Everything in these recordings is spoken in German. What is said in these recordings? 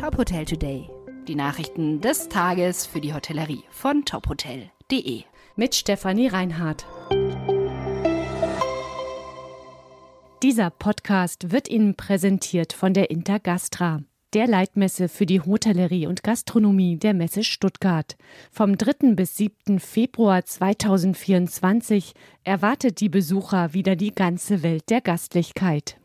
Top Hotel Today. Die Nachrichten des Tages für die Hotellerie von tophotel.de. Mit Stefanie Reinhardt. Dieser Podcast wird Ihnen präsentiert von der Intergastra, der Leitmesse für die Hotellerie und Gastronomie der Messe Stuttgart. Vom 3. bis 7. Februar 2024 erwartet die Besucher wieder die ganze Welt der Gastlichkeit.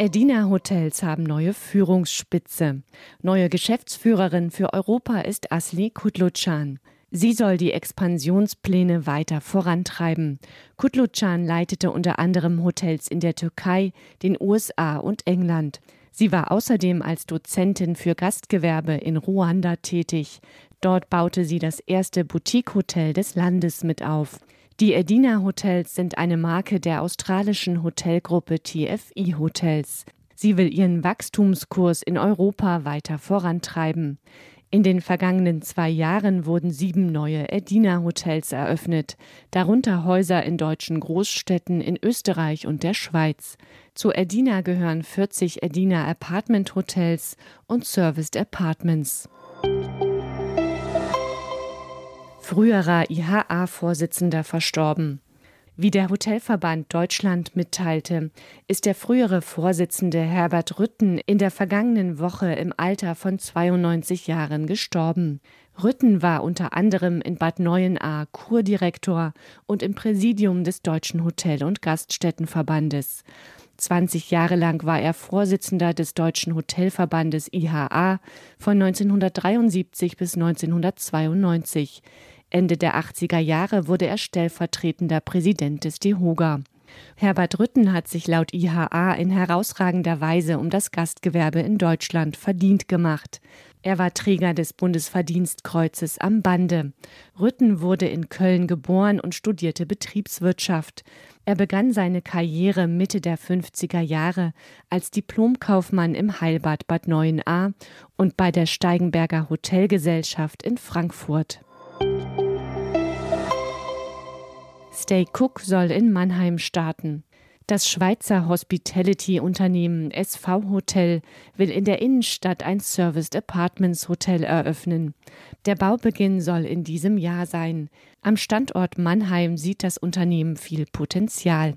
Edina Hotels haben neue Führungsspitze. Neue Geschäftsführerin für Europa ist Asli Kutlucan. Sie soll die Expansionspläne weiter vorantreiben. Kutlucan leitete unter anderem Hotels in der Türkei, den USA und England. Sie war außerdem als Dozentin für Gastgewerbe in Ruanda tätig. Dort baute sie das erste Boutique-Hotel des Landes mit auf. Die Edina Hotels sind eine Marke der australischen Hotelgruppe TFI Hotels. Sie will ihren Wachstumskurs in Europa weiter vorantreiben. In den vergangenen zwei Jahren wurden sieben neue Edina-Hotels eröffnet, darunter Häuser in deutschen Großstädten in Österreich und der Schweiz. Zu Edina gehören 40 Edina Apartment Hotels und Serviced Apartments. Früherer IHA-Vorsitzender verstorben. Wie der Hotelverband Deutschland mitteilte, ist der frühere Vorsitzende Herbert Rütten in der vergangenen Woche im Alter von 92 Jahren gestorben. Rütten war unter anderem in Bad Neuenahr Kurdirektor und im Präsidium des Deutschen Hotel- und Gaststättenverbandes. 20 Jahre lang war er Vorsitzender des Deutschen Hotelverbandes IHA von 1973 bis 1992. Ende der 80er Jahre wurde er stellvertretender Präsident des DEHOGA. Herbert Rütten hat sich laut IHA in herausragender Weise um das Gastgewerbe in Deutschland verdient gemacht. Er war Träger des Bundesverdienstkreuzes am Bande. Rütten wurde in Köln geboren und studierte Betriebswirtschaft. Er begann seine Karriere Mitte der 50er Jahre als Diplomkaufmann im Heilbad Bad Neuenahr und bei der Steigenberger Hotelgesellschaft in Frankfurt. Stay Cook soll in Mannheim starten. Das Schweizer Hospitality-Unternehmen SV Hotel will in der Innenstadt ein Serviced Apartments Hotel eröffnen. Der Baubeginn soll in diesem Jahr sein. Am Standort Mannheim sieht das Unternehmen viel Potenzial.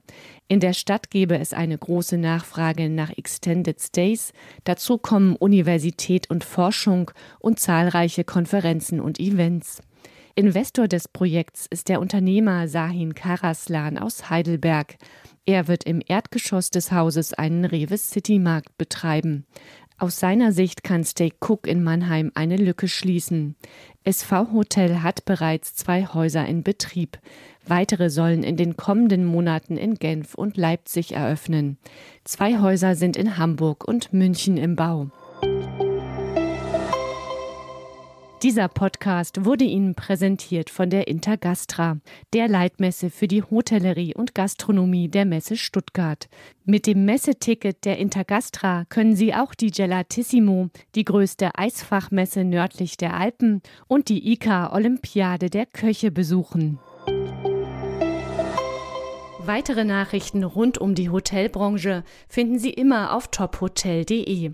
In der Stadt gebe es eine große Nachfrage nach Extended Stays. Dazu kommen Universität und Forschung und zahlreiche Konferenzen und Events. Investor des Projekts ist der Unternehmer Sahin Karaslan aus Heidelberg. Er wird im Erdgeschoss des Hauses einen Rewe City Markt betreiben. Aus seiner Sicht kann Stay Cook in Mannheim eine Lücke schließen. SV Hotel hat bereits zwei Häuser in Betrieb. Weitere sollen in den kommenden Monaten in Genf und Leipzig eröffnen. Zwei Häuser sind in Hamburg und München im Bau. Dieser Podcast wurde Ihnen präsentiert von der Intergastra, der Leitmesse für die Hotellerie und Gastronomie der Messe Stuttgart. Mit dem Messeticket der Intergastra können Sie auch die Gelatissimo, die größte Eisfachmesse nördlich der Alpen und die ICA Olympiade der Köche besuchen. Weitere Nachrichten rund um die Hotelbranche finden Sie immer auf tophotel.de.